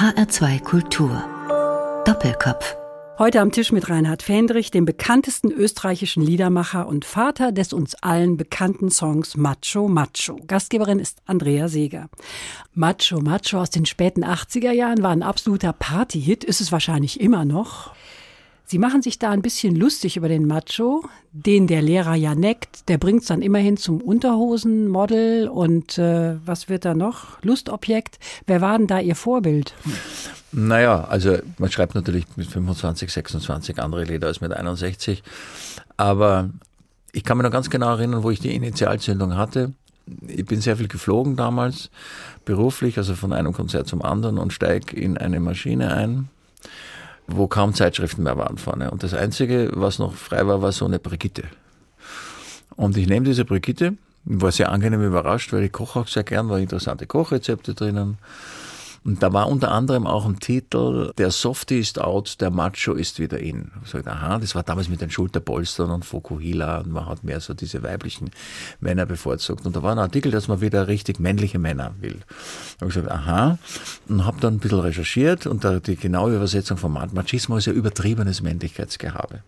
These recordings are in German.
HR2 Kultur. Doppelkopf. Heute am Tisch mit Reinhard Fendrich, dem bekanntesten österreichischen Liedermacher und Vater des uns allen bekannten Songs Macho Macho. Gastgeberin ist Andrea Seeger. Macho Macho aus den späten 80er Jahren war ein absoluter Partyhit, ist es wahrscheinlich immer noch. Sie machen sich da ein bisschen lustig über den Macho, den der Lehrer ja neckt. Der bringt es dann immerhin zum Unterhosenmodel und äh, was wird da noch? Lustobjekt. Wer war denn da Ihr Vorbild? Naja, also man schreibt natürlich mit 25, 26 andere Lieder als mit 61. Aber ich kann mich noch ganz genau erinnern, wo ich die Initialzündung hatte. Ich bin sehr viel geflogen damals, beruflich, also von einem Konzert zum anderen und steige in eine Maschine ein wo kaum Zeitschriften mehr waren vorne. Und das Einzige, was noch frei war, war so eine Brigitte. Und ich nehme diese Brigitte, war sehr angenehm überrascht, weil ich koche auch sehr gern, war interessante Kochrezepte drinnen. Und da war unter anderem auch ein Titel, der Softie ist out, der Macho ist wieder in. Ich sag, aha, das war damals mit den Schulterpolstern und Fokuhila und man hat mehr so diese weiblichen Männer bevorzugt. Und da war ein Artikel, dass man wieder richtig männliche Männer will. Da habe ich gesagt, aha, und habe dann ein bisschen recherchiert und da die genaue Übersetzung von Machismo ist ja übertriebenes Männlichkeitsgehabe.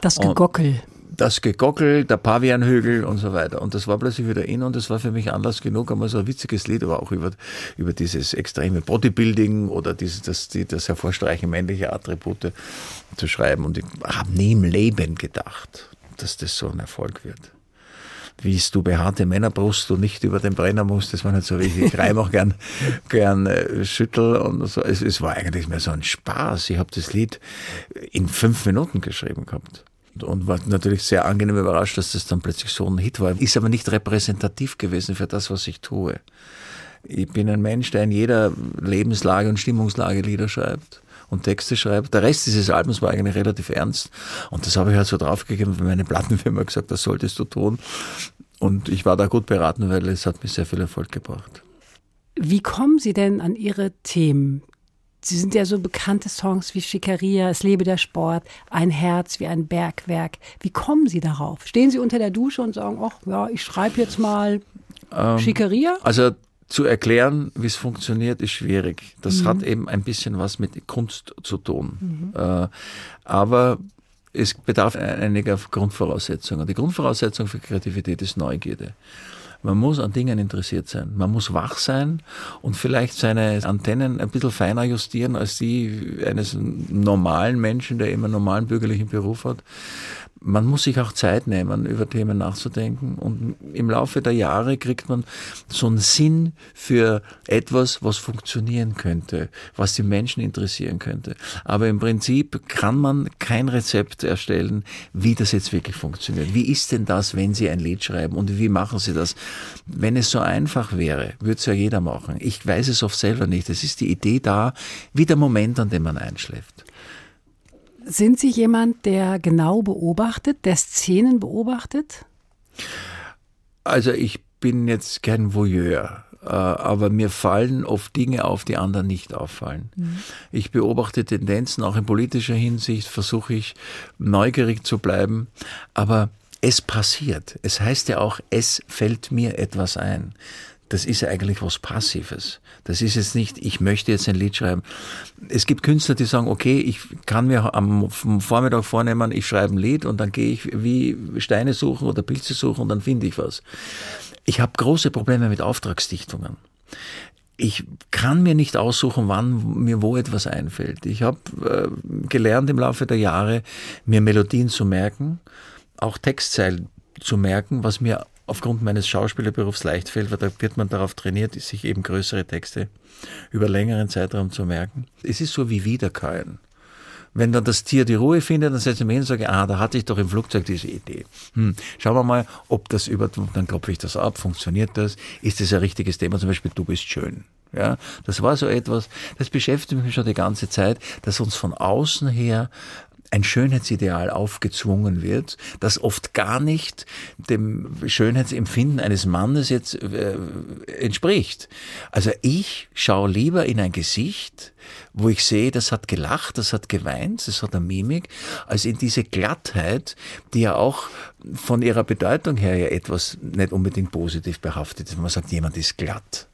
Das Gegockel. Und das Gegockel, der Pavianhügel und so weiter. Und das war plötzlich wieder in und das war für mich Anlass genug, einmal so ein witziges Lied, aber auch über, über dieses extreme Bodybuilding oder dieses, das, die, das hervorstreichen männliche Attribute zu schreiben. Und ich habe nie im Leben gedacht, dass das so ein Erfolg wird wie es du behaarte Männerbrust und nicht über den Brenner musst, das war nicht so wichtig. Ich reim auch gern, gern äh, schüttel und so. Es, es war eigentlich mehr so ein Spaß. Ich habe das Lied in fünf Minuten geschrieben gehabt und war natürlich sehr angenehm überrascht, dass das dann plötzlich so ein Hit war. Ist aber nicht repräsentativ gewesen für das, was ich tue. Ich bin ein Mensch, der in jeder Lebenslage und Stimmungslage Lieder schreibt und Texte schreibt. Der Rest dieses Albums war eigentlich relativ ernst und das habe ich halt so draufgegeben, weil meine Plattenfirma gesagt, das solltest du tun. Und ich war da gut beraten, weil es hat mir sehr viel Erfolg gebracht. Wie kommen Sie denn an Ihre Themen? Sie sind ja so bekannte Songs wie Schickeria, Es lebe der Sport, Ein Herz wie ein Bergwerk. Wie kommen Sie darauf? Stehen Sie unter der Dusche und sagen, ach ja, ich schreibe jetzt mal ähm, Schickeria? Also zu erklären, wie es funktioniert, ist schwierig. Das mhm. hat eben ein bisschen was mit Kunst zu tun. Mhm. Äh, aber es bedarf einiger Grundvoraussetzungen. Die Grundvoraussetzung für Kreativität ist Neugierde. Man muss an Dingen interessiert sein. Man muss wach sein und vielleicht seine Antennen ein bisschen feiner justieren als die eines normalen Menschen, der immer einen normalen bürgerlichen Beruf hat man muss sich auch Zeit nehmen, über Themen nachzudenken. Und im Laufe der Jahre kriegt man so einen Sinn für etwas, was funktionieren könnte, was die Menschen interessieren könnte. Aber im Prinzip kann man kein Rezept erstellen, wie das jetzt wirklich funktioniert. Wie ist denn das, wenn Sie ein Lied schreiben und wie machen Sie das? Wenn es so einfach wäre, würde es ja jeder machen. Ich weiß es oft selber nicht. Es ist die Idee da, wie der Moment, an dem man einschläft. Sind Sie jemand, der genau beobachtet, der Szenen beobachtet? Also ich bin jetzt kein Voyeur, äh, aber mir fallen oft Dinge auf, die anderen nicht auffallen. Mhm. Ich beobachte Tendenzen, auch in politischer Hinsicht versuche ich neugierig zu bleiben, aber es passiert. Es heißt ja auch, es fällt mir etwas ein das ist eigentlich was Passives. Das ist jetzt nicht, ich möchte jetzt ein Lied schreiben. Es gibt Künstler, die sagen, okay, ich kann mir am Vormittag vornehmen, ich schreibe ein Lied und dann gehe ich wie Steine suchen oder Pilze suchen und dann finde ich was. Ich habe große Probleme mit Auftragsdichtungen. Ich kann mir nicht aussuchen, wann mir wo etwas einfällt. Ich habe äh, gelernt im Laufe der Jahre, mir Melodien zu merken, auch Textzeilen zu merken, was mir aufgrund meines Schauspielerberufs leicht fällt, weil da wird man darauf trainiert, sich eben größere Texte über längeren Zeitraum zu merken. Es ist so wie Wiederkäuen. Wenn dann das Tier die Ruhe findet, dann setze ich mich hin und sage, ah, da hatte ich doch im Flugzeug diese Idee. Hm, schauen wir mal, ob das über, dann klopfe ich das ab, funktioniert das, ist das ein richtiges Thema, zum Beispiel, du bist schön. Ja, das war so etwas, das beschäftigt mich schon die ganze Zeit, dass uns von außen her ein Schönheitsideal aufgezwungen wird, das oft gar nicht dem Schönheitsempfinden eines Mannes jetzt äh, entspricht. Also ich schaue lieber in ein Gesicht, wo ich sehe, das hat gelacht, das hat geweint, das hat eine Mimik, als in diese Glattheit, die ja auch von ihrer Bedeutung her ja etwas nicht unbedingt positiv behaftet ist. Man sagt, jemand ist glatt.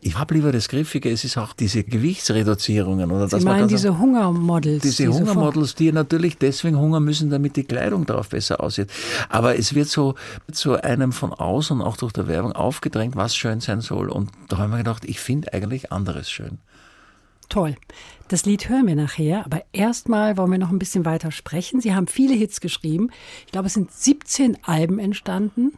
Ich habe lieber das Griffige, es ist auch diese Gewichtsreduzierungen. Oder Sie dass meinen diese Hungermodels? Diese, diese Hungermodels, die natürlich deswegen hungern müssen, damit die Kleidung darauf besser aussieht. Aber es wird so zu einem von außen, auch durch der Werbung, aufgedrängt, was schön sein soll. Und da haben wir gedacht, ich finde eigentlich anderes schön. Toll. Das Lied hören wir nachher, aber erstmal wollen wir noch ein bisschen weiter sprechen. Sie haben viele Hits geschrieben. Ich glaube, es sind 17 Alben entstanden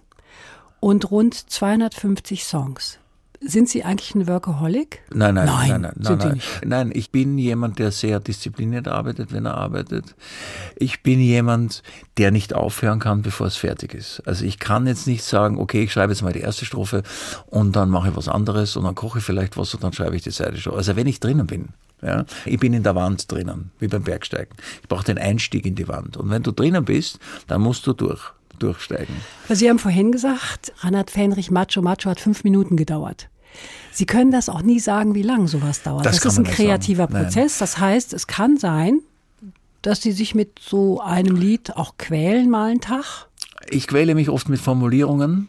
und rund 250 Songs. Sind Sie eigentlich ein Workaholic? Nein, nein, nein, nein, nein, nein, nein. nein, ich bin jemand, der sehr diszipliniert arbeitet, wenn er arbeitet. Ich bin jemand, der nicht aufhören kann, bevor es fertig ist. Also ich kann jetzt nicht sagen, okay, ich schreibe jetzt mal die erste Strophe und dann mache ich was anderes und dann koche ich vielleicht was und dann schreibe ich die zweite Strophe. Also wenn ich drinnen bin, ja, ich bin in der Wand drinnen, wie beim Bergsteigen. Ich brauche den Einstieg in die Wand. Und wenn du drinnen bist, dann musst du durch durchsteigen. Sie haben vorhin gesagt, Reinhard Fähnrich Macho Macho hat fünf Minuten gedauert. Sie können das auch nie sagen, wie lange sowas dauert. Das, das ist ein kreativer Prozess. Das heißt, es kann sein, dass Sie sich mit so einem Lied auch quälen mal einen Tag. Ich quäle mich oft mit Formulierungen,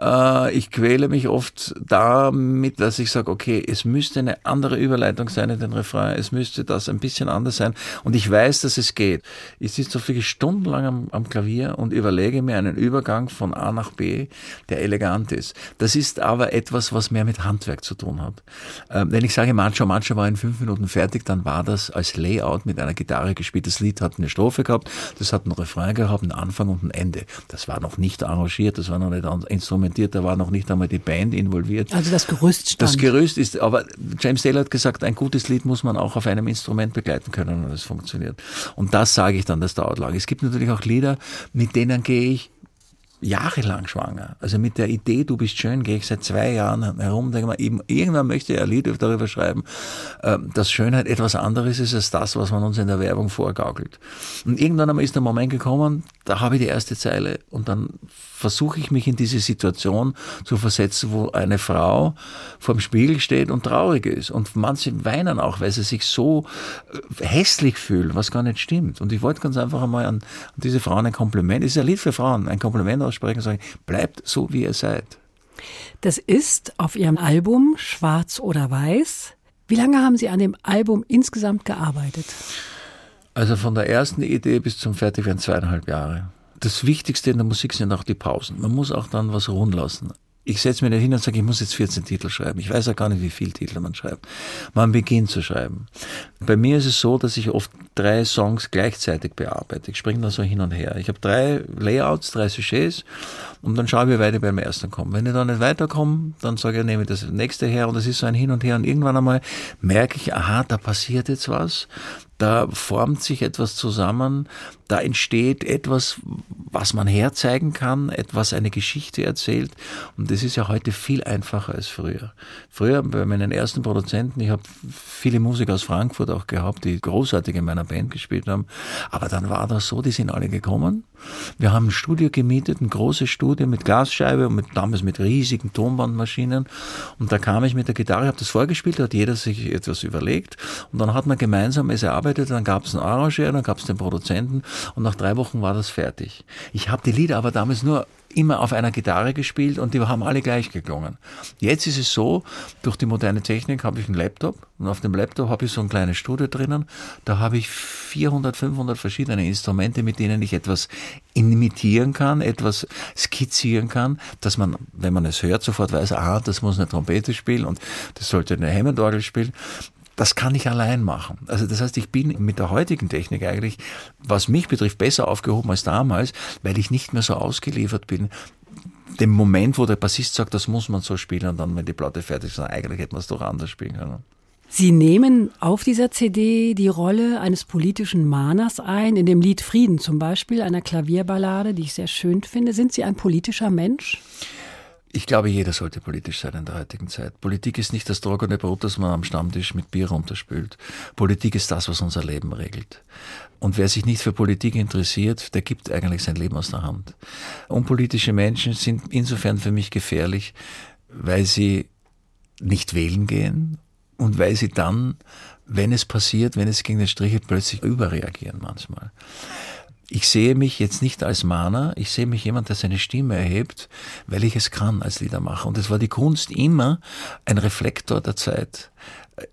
äh, ich quäle mich oft damit, dass ich sage, okay, es müsste eine andere Überleitung sein in den Refrain, es müsste das ein bisschen anders sein und ich weiß, dass es geht. Ich sitze so viele stundenlang am, am Klavier und überlege mir einen Übergang von A nach B, der elegant ist. Das ist aber etwas, was mehr mit Handwerk zu tun hat. Ähm, wenn ich sage, Macho Macho war in fünf Minuten fertig, dann war das als Layout mit einer Gitarre gespielt. Das Lied hat eine Strophe gehabt, das hat einen Refrain gehabt, einen Anfang und ein Ende. Das war noch nicht arrangiert, das war noch nicht instrumentiert instrumentiert, da war noch nicht einmal die Band involviert. Also das Gerüst stand. Das Gerüst ist, aber James Taylor hat gesagt, ein gutes Lied muss man auch auf einem Instrument begleiten können und das funktioniert. Und das sage ich dann, das dauert lang. Es gibt natürlich auch Lieder, mit denen gehe ich jahrelang schwanger. Also mit der Idee, du bist schön, gehe ich seit zwei Jahren herum, denke mal, eben, irgendwann möchte ich ein Lied darüber schreiben, ähm, dass Schönheit etwas anderes ist als das, was man uns in der Werbung vorgaukelt. Und irgendwann einmal ist der Moment gekommen, da habe ich die erste Zeile und dann versuche ich mich in diese Situation zu versetzen, wo eine Frau vorm Spiegel steht und traurig ist. Und manche weinen auch, weil sie sich so äh, hässlich fühlen, was gar nicht stimmt. Und ich wollte ganz einfach einmal an, diese Frauen ein Kompliment, ist ein Lied für Frauen, ein Kompliment aussprechen sagen, bleibt so, wie ihr seid. Das ist auf Ihrem Album Schwarz oder Weiß. Wie lange haben Sie an dem Album insgesamt gearbeitet? Also von der ersten Idee bis zum Fertigwerden zweieinhalb Jahre das Wichtigste in der Musik sind auch die Pausen. Man muss auch dann was ruhen lassen. Ich setze mir nicht hin und sage, ich muss jetzt 14 Titel schreiben. Ich weiß ja gar nicht, wie viele Titel man schreibt. Man beginnt zu schreiben. Bei mir ist es so, dass ich oft drei Songs gleichzeitig bearbeite. Ich springe da so hin und her. Ich habe drei Layouts, drei Sujets und dann schaue ich, wie weit ich beim ersten komme. Wenn ich da nicht weiterkomme, dann sage ich, nehme ich das nächste her und das ist so ein Hin und Her und irgendwann einmal merke ich, aha, da passiert jetzt was da formt sich etwas zusammen, da entsteht etwas, was man herzeigen kann, etwas eine Geschichte erzählt. Und das ist ja heute viel einfacher als früher. Früher bei meinen ersten Produzenten, ich habe viele Musiker aus Frankfurt auch gehabt, die großartig in meiner Band gespielt haben. Aber dann war das so, die sind alle gekommen. Wir haben ein Studio gemietet, ein großes Studio mit Glasscheibe und mit, damals mit riesigen Tonbandmaschinen. Und da kam ich mit der Gitarre, habe das vorgespielt, da hat jeder sich etwas überlegt. Und dann hat man gemeinsam es erarbeitet, dann gab es einen Arrangeur, dann gab es den Produzenten und nach drei Wochen war das fertig. Ich habe die Lieder aber damals nur immer auf einer Gitarre gespielt und die haben alle gleich geklungen. Jetzt ist es so, durch die moderne Technik habe ich einen Laptop und auf dem Laptop habe ich so ein kleines Studio drinnen. Da habe ich 400, 500 verschiedene Instrumente, mit denen ich etwas imitieren kann, etwas skizzieren kann, dass man, wenn man es hört, sofort weiß, ah, das muss eine Trompete spielen und das sollte eine Hammond-Orgel spielen das kann ich allein machen. Also das heißt, ich bin mit der heutigen Technik eigentlich, was mich betrifft, besser aufgehoben als damals, weil ich nicht mehr so ausgeliefert bin. Dem Moment, wo der Bassist sagt, das muss man so spielen und dann, wenn die Platte fertig ist, eigentlich hätte man es doch anders spielen können. Sie nehmen auf dieser CD die Rolle eines politischen Mahners ein, in dem Lied Frieden zum Beispiel, einer Klavierballade, die ich sehr schön finde. Sind Sie ein politischer Mensch? Ich glaube, jeder sollte politisch sein in der heutigen Zeit. Politik ist nicht das trockene Brot, das man am Stammtisch mit Bier runterspült. Politik ist das, was unser Leben regelt. Und wer sich nicht für Politik interessiert, der gibt eigentlich sein Leben aus der Hand. Unpolitische Menschen sind insofern für mich gefährlich, weil sie nicht wählen gehen und weil sie dann, wenn es passiert, wenn es gegen den Strich geht, plötzlich überreagieren manchmal. Ich sehe mich jetzt nicht als Mahner, ich sehe mich jemand, der seine Stimme erhebt, weil ich es kann als Liedermacher. Und es war die Kunst immer ein Reflektor der Zeit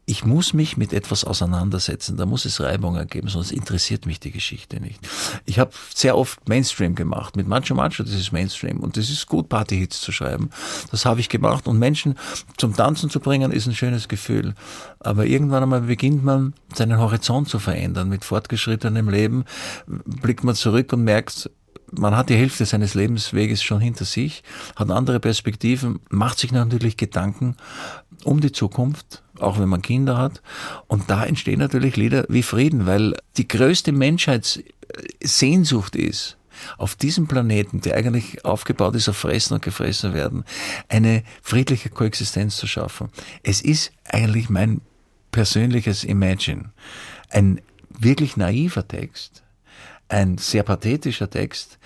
ich muss mich mit etwas auseinandersetzen, da muss es Reibungen geben, sonst interessiert mich die Geschichte nicht. Ich habe sehr oft Mainstream gemacht, mit Macho Macho, das ist Mainstream und das ist gut, Partyhits zu schreiben. Das habe ich gemacht und Menschen zum Tanzen zu bringen, ist ein schönes Gefühl. Aber irgendwann einmal beginnt man, seinen Horizont zu verändern. Mit fortgeschrittenem Leben blickt man zurück und merkt, man hat die Hälfte seines Lebensweges schon hinter sich, hat andere Perspektiven, macht sich natürlich Gedanken um die Zukunft, auch wenn man Kinder hat. Und da entstehen natürlich Lieder wie Frieden, weil die größte Menschheitssehnsucht ist, auf diesem Planeten, der eigentlich aufgebaut ist auf Fressen und Gefressen werden, eine friedliche Koexistenz zu schaffen. Es ist eigentlich mein persönliches Imagine. Ein wirklich naiver Text, ein sehr pathetischer Text,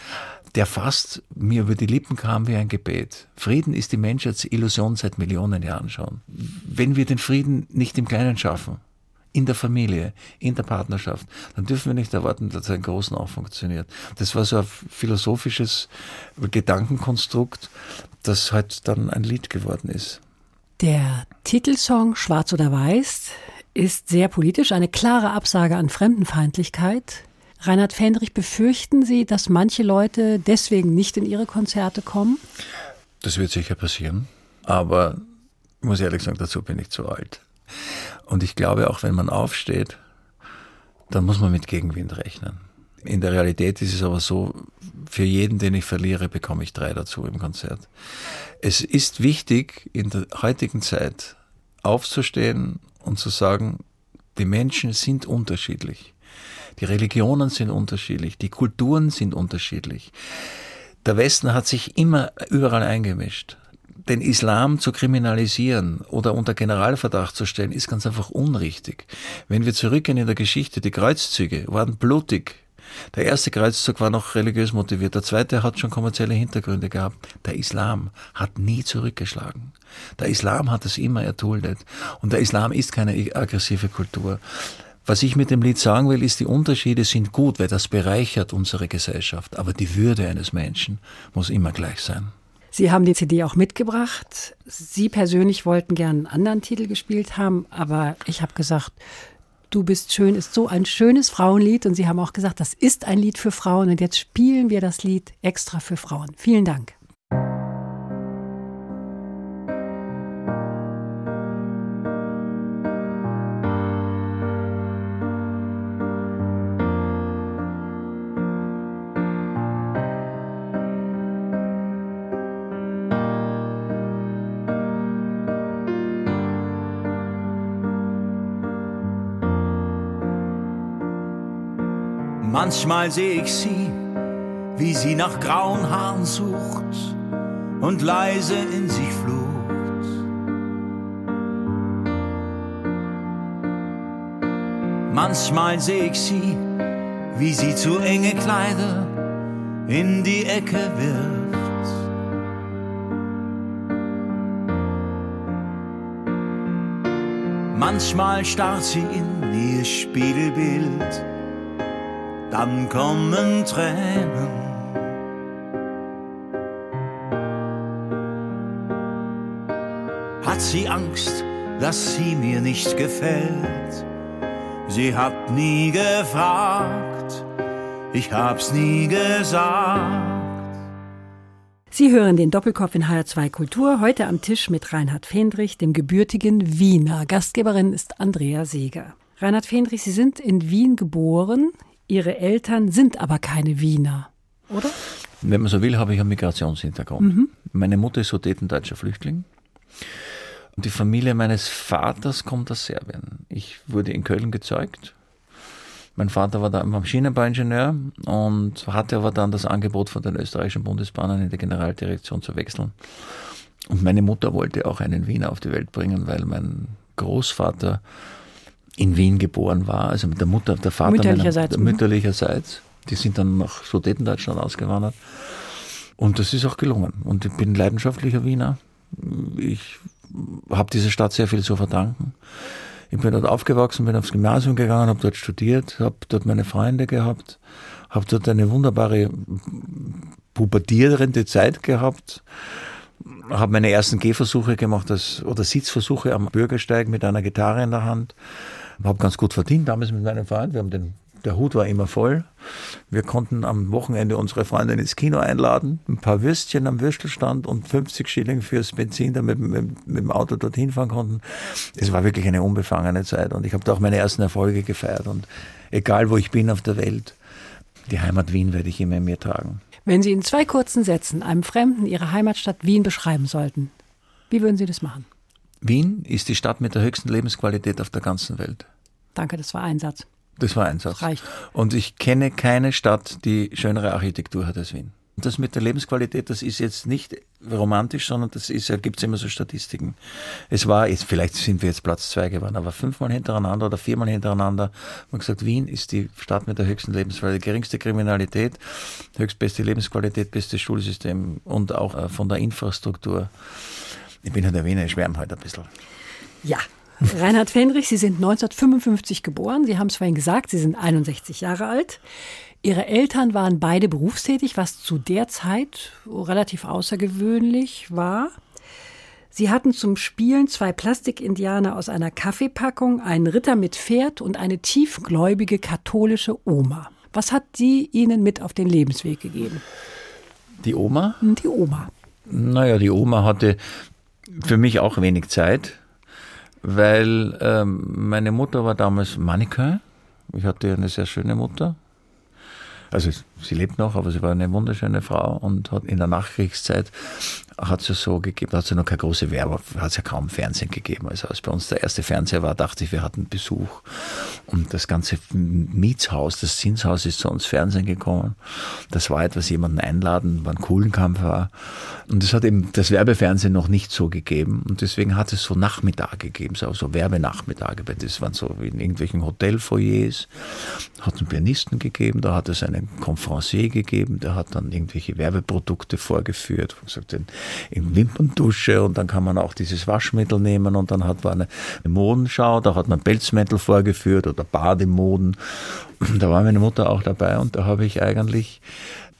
der fast mir über die Lippen kam wie ein Gebet. Frieden ist die Menschheitsillusion seit Millionen Jahren schon. Wenn wir den Frieden nicht im Kleinen schaffen, in der Familie, in der Partnerschaft, dann dürfen wir nicht erwarten, dass er im Großen auch funktioniert. Das war so ein philosophisches Gedankenkonstrukt, das halt dann ein Lied geworden ist. Der Titelsong Schwarz oder Weiß ist sehr politisch, eine klare Absage an Fremdenfeindlichkeit. Reinhard Fendrich, befürchten Sie, dass manche Leute deswegen nicht in Ihre Konzerte kommen? Das wird sicher passieren. Aber ich muss ehrlich sagen, dazu bin ich zu alt. Und ich glaube, auch wenn man aufsteht, dann muss man mit Gegenwind rechnen. In der Realität ist es aber so, für jeden, den ich verliere, bekomme ich drei dazu im Konzert. Es ist wichtig, in der heutigen Zeit aufzustehen und zu sagen, die Menschen sind unterschiedlich. Die Religionen sind unterschiedlich, die Kulturen sind unterschiedlich. Der Westen hat sich immer überall eingemischt. Den Islam zu kriminalisieren oder unter Generalverdacht zu stellen, ist ganz einfach unrichtig. Wenn wir zurückgehen in der Geschichte, die Kreuzzüge waren blutig. Der erste Kreuzzug war noch religiös motiviert, der zweite hat schon kommerzielle Hintergründe gehabt. Der Islam hat nie zurückgeschlagen. Der Islam hat es immer erduldet. Und der Islam ist keine aggressive Kultur. Was ich mit dem Lied sagen will, ist, die Unterschiede sind gut, weil das bereichert unsere Gesellschaft. Aber die Würde eines Menschen muss immer gleich sein. Sie haben die CD auch mitgebracht. Sie persönlich wollten gern einen anderen Titel gespielt haben, aber ich habe gesagt, Du bist schön ist so ein schönes Frauenlied und Sie haben auch gesagt, das ist ein Lied für Frauen und jetzt spielen wir das Lied extra für Frauen. Vielen Dank. Manchmal sehe ich sie, wie sie nach grauen Haaren sucht und leise in sich flucht. Manchmal sehe ich sie, wie sie zu enge Kleider in die Ecke wirft. Manchmal starrt sie in ihr Spiegelbild dann kommen Tränen. Hat sie Angst, dass sie mir nicht gefällt? Sie hat nie gefragt, ich hab's nie gesagt. Sie hören den Doppelkopf in HR2 Kultur, heute am Tisch mit Reinhard Fendrich, dem gebürtigen Wiener. Gastgeberin ist Andrea Seeger. Reinhard Fendrich, Sie sind in Wien geboren, Ihre Eltern sind aber keine Wiener, oder? Wenn man so will, habe ich einen Migrationshintergrund. Mhm. Meine Mutter ist sudetendeutscher Flüchtling. Und die Familie meines Vaters kommt aus Serbien. Ich wurde in Köln gezeugt. Mein Vater war da Maschinenbauingenieur und hatte aber dann das Angebot von den österreichischen Bundesbahnen in die Generaldirektion zu wechseln. Und meine Mutter wollte auch einen Wiener auf die Welt bringen, weil mein Großvater in Wien geboren war, also mit der Mutter, der Vater mütterlicherseits. Meiner, mütterlicherseits. Die sind dann nach Sudetendeutschland ausgewandert. Und das ist auch gelungen. Und ich bin leidenschaftlicher Wiener. Ich habe dieser Stadt sehr viel zu verdanken. Ich bin dort aufgewachsen, bin aufs Gymnasium gegangen, habe dort studiert, habe dort meine Freunde gehabt, habe dort eine wunderbare pubertierende Zeit gehabt, habe meine ersten Gehversuche gemacht als, oder Sitzversuche am Bürgersteig mit einer Gitarre in der Hand, habe ganz gut verdient damals mit meinem Freund. Wir haben den der Hut war immer voll. Wir konnten am Wochenende unsere Freundin ins Kino einladen, ein paar Würstchen am Würstelstand und 50 Schilling fürs Benzin, damit wir mit, mit dem Auto dorthin fahren konnten. Es war wirklich eine unbefangene Zeit und ich habe da auch meine ersten Erfolge gefeiert und egal wo ich bin auf der Welt, die Heimat Wien werde ich immer in mir tragen. Wenn Sie in zwei kurzen Sätzen einem Fremden Ihre Heimatstadt Wien beschreiben sollten, wie würden Sie das machen? Wien ist die Stadt mit der höchsten Lebensqualität auf der ganzen Welt. Danke, das war ein Satz. Das war ein Satz. Reicht. Und ich kenne keine Stadt, die schönere Architektur hat als Wien. Und das mit der Lebensqualität, das ist jetzt nicht romantisch, sondern das ist ja, gibt's immer so Statistiken. Es war, jetzt, vielleicht sind wir jetzt Platz zwei geworden, aber fünfmal hintereinander oder viermal hintereinander, man gesagt, Wien ist die Stadt mit der höchsten Lebensqualität, geringste Kriminalität, höchstbeste Lebensqualität, bestes Schulsystem und auch äh, von der Infrastruktur. Ich bin halt der Wiener, ich schwärme heute ein bisschen. Ja, Reinhard Fendrich, Sie sind 1955 geboren. Sie haben es vorhin gesagt, Sie sind 61 Jahre alt. Ihre Eltern waren beide berufstätig, was zu der Zeit relativ außergewöhnlich war. Sie hatten zum Spielen zwei Plastikindianer aus einer Kaffeepackung, einen Ritter mit Pferd und eine tiefgläubige katholische Oma. Was hat sie Ihnen mit auf den Lebensweg gegeben? Die Oma? Die Oma. Naja, die Oma hatte für mich auch wenig Zeit weil ähm, meine Mutter war damals Mannequin. Ich hatte eine sehr schöne Mutter. Also sie lebt noch, aber sie war eine wunderschöne Frau und hat in der Nachkriegszeit hat ja so gegeben, hat ja noch keine große Werbung, hat es ja kaum Fernsehen gegeben. Also als bei uns der erste Fernseher war, dachte ich, wir hatten Besuch. Und das ganze Mietshaus, das Zinshaus ist zu uns Fernsehen gekommen. Das war etwas, jemanden einladen, wann Kohlenkampf war. Und es hat eben das Werbefernsehen noch nicht so gegeben. Und deswegen hat es so Nachmittage gegeben, so, so Werbenachmittage. Das waren so in irgendwelchen Hotelfoyers. Hat es einen Pianisten gegeben, da hat es einen Conferencier gegeben, der hat dann irgendwelche Werbeprodukte vorgeführt. Gesagt, in Wimperndusche und dann kann man auch dieses Waschmittel nehmen und dann hat man eine Modenschau, da hat man Pelzmäntel vorgeführt oder Bademoden. Da war meine Mutter auch dabei und da habe ich eigentlich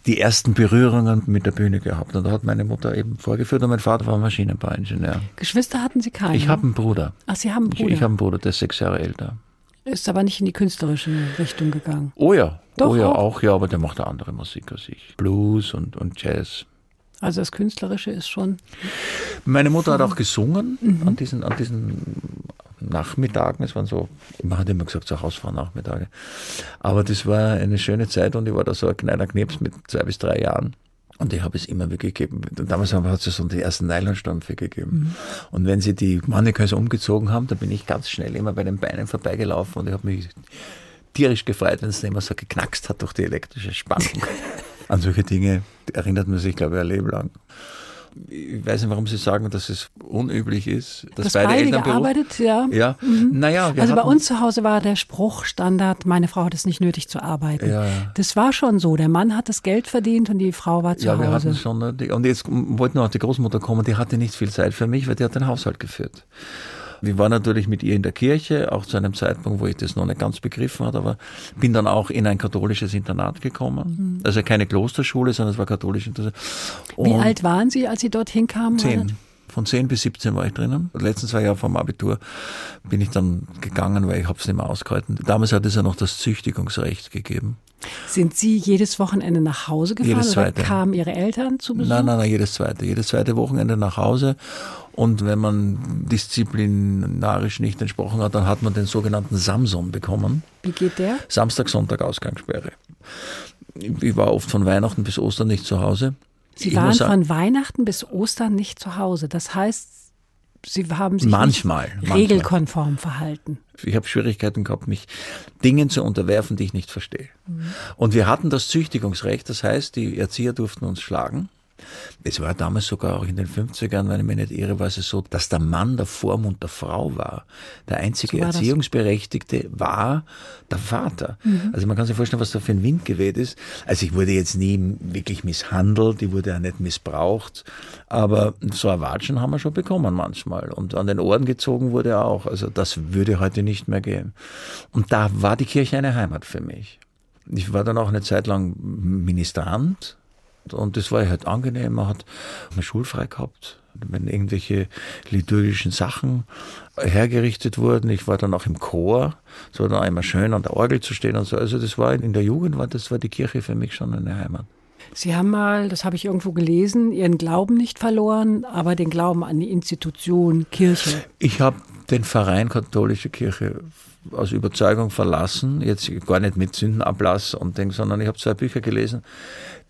die ersten Berührungen mit der Bühne gehabt. Und da hat meine Mutter eben vorgeführt und mein Vater war Maschinenbauingenieur. Geschwister hatten Sie keine? Ich habe einen Bruder. Ach, Sie haben einen Bruder? Ich, ich habe einen Bruder, der ist sechs Jahre älter. Ist aber nicht in die künstlerische Richtung gegangen. Oh ja, Doch, oh ja, auch? auch ja, aber der macht eine andere Musik als ich. Blues und, und Jazz. Also das Künstlerische ist schon. Meine Mutter hat auch gesungen an, diesen, an diesen Nachmittagen. Es waren so, man hat immer gesagt, so Hausfrau-Nachmittage. Aber das war eine schöne Zeit und ich war da so ein kleiner Kneps mit zwei bis drei Jahren. Und ich habe es immer wieder gegeben. Und damals hat es so die ersten Nylonstrümpfe gegeben. Und wenn sie die Mannequins umgezogen haben, dann bin ich ganz schnell immer bei den Beinen vorbeigelaufen und ich habe mich tierisch gefreut, wenn es immer so geknackst hat durch die elektrische Spannung. An solche Dinge erinnert man sich, glaube ich, ein Leben lang. Ich weiß nicht, warum Sie sagen, dass es unüblich ist, dass Das beide, beide Eltern Beruf- gearbeitet, ja. Ja, naja, wir Also bei uns zu Hause war der Spruch Standard, meine Frau hat es nicht nötig zu arbeiten. Ja, ja. Das war schon so. Der Mann hat das Geld verdient und die Frau war zu Ja, wir Hause. hatten schon. die- Und jetzt wollte noch die Großmutter kommen, die hatte nicht viel Zeit für mich, weil die hat den Haushalt geführt. Ich war natürlich mit ihr in der Kirche, auch zu einem Zeitpunkt, wo ich das noch nicht ganz begriffen hatte, aber bin dann auch in ein katholisches Internat gekommen. Also keine Klosterschule, sondern es war katholisch. Mhm. Wie Und alt waren Sie, als Sie dorthin kamen? Zehn. Von 10 bis 17 war ich drinnen. Die letzten zwei Jahre vom Abitur bin ich dann gegangen, weil ich habe es nicht mehr ausgehalten. Damals hat es ja noch das Züchtigungsrecht gegeben. Sind Sie jedes Wochenende nach Hause gefahren Jedes oder zweite. kamen Ihre Eltern zu Besuch? Nein, nein, nein, jedes zweite. Jedes zweite Wochenende nach Hause. Und wenn man disziplinarisch nicht entsprochen hat, dann hat man den sogenannten Samson bekommen. Wie geht der? Samstag, Sonntag Ausgangssperre. Ich war oft von Weihnachten bis Ostern nicht zu Hause. Sie waren sagen- von Weihnachten bis Ostern nicht zu Hause. Das heißt, Sie haben sich Manchmal, nicht manchmal. regelkonform verhalten. Ich habe Schwierigkeiten gehabt, mich Dingen zu unterwerfen, die ich nicht verstehe. Und wir hatten das Züchtigungsrecht, das heißt, die Erzieher durften uns schlagen. Es war damals sogar auch in den 50ern, wenn ich mich nicht irre, war es so, dass der Mann der Vormund der Frau war. Der einzige so war Erziehungsberechtigte war der Vater. Mhm. Also man kann sich vorstellen, was da für ein Wind geweht ist. Also ich wurde jetzt nie wirklich misshandelt, ich wurde ja nicht missbraucht, aber so ein Watschen haben wir schon bekommen manchmal. Und an den Ohren gezogen wurde auch. Also das würde heute nicht mehr gehen. Und da war die Kirche eine Heimat für mich. Ich war dann auch eine Zeit lang Ministrant und das war halt angenehm. Man hat eine schulfrei gehabt, wenn irgendwelche liturgischen Sachen hergerichtet wurden. Ich war dann auch im Chor, es war dann einmal schön an der Orgel zu stehen und so. Also das war in der Jugend, war das war die Kirche für mich schon eine Heimat. Sie haben mal, das habe ich irgendwo gelesen, Ihren Glauben nicht verloren, aber den Glauben an die Institution Kirche. Ich habe den Verein Katholische Kirche aus Überzeugung verlassen, jetzt gar nicht mit Sündenablass und Ding, sondern ich habe zwei Bücher gelesen,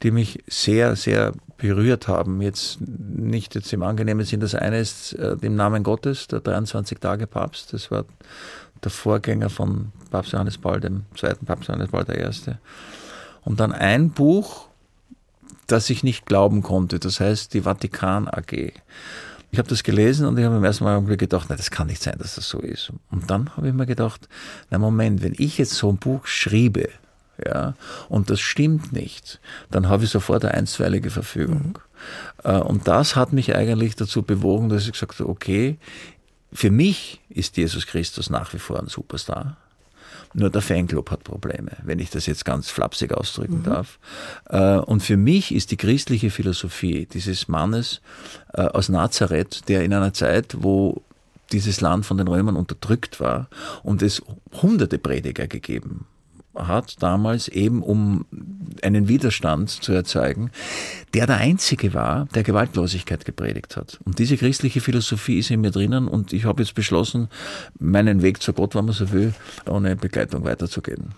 die mich sehr, sehr berührt haben. Jetzt nicht jetzt im angenehmen Sinn. Das eine ist äh, im Namen Gottes, der 23 Tage Papst. Das war der Vorgänger von Papst Johannes Paul, dem zweiten Papst Johannes Paul I. Und dann ein Buch, das ich nicht glauben konnte. Das heißt die Vatikan AG. Ich habe das gelesen und ich habe im ersten Mal gedacht, na, das kann nicht sein, dass das so ist. Und dann habe ich mir gedacht, na Moment, wenn ich jetzt so ein Buch schriebe, ja, und das stimmt nicht, dann habe ich sofort eine einstweilige Verfügung. Mhm. Und das hat mich eigentlich dazu bewogen, dass ich gesagt habe, okay, für mich ist Jesus Christus nach wie vor ein Superstar. Nur der Fanclub hat Probleme, wenn ich das jetzt ganz flapsig ausdrücken mhm. darf. Äh, und für mich ist die christliche Philosophie dieses Mannes äh, aus Nazareth, der in einer Zeit, wo dieses Land von den Römern unterdrückt war und es hunderte Prediger gegeben hat damals eben, um einen Widerstand zu erzeugen, der der einzige war, der Gewaltlosigkeit gepredigt hat. Und diese christliche Philosophie ist in mir drinnen und ich habe jetzt beschlossen, meinen Weg zu Gott, wenn man so will, ohne Begleitung weiterzugehen.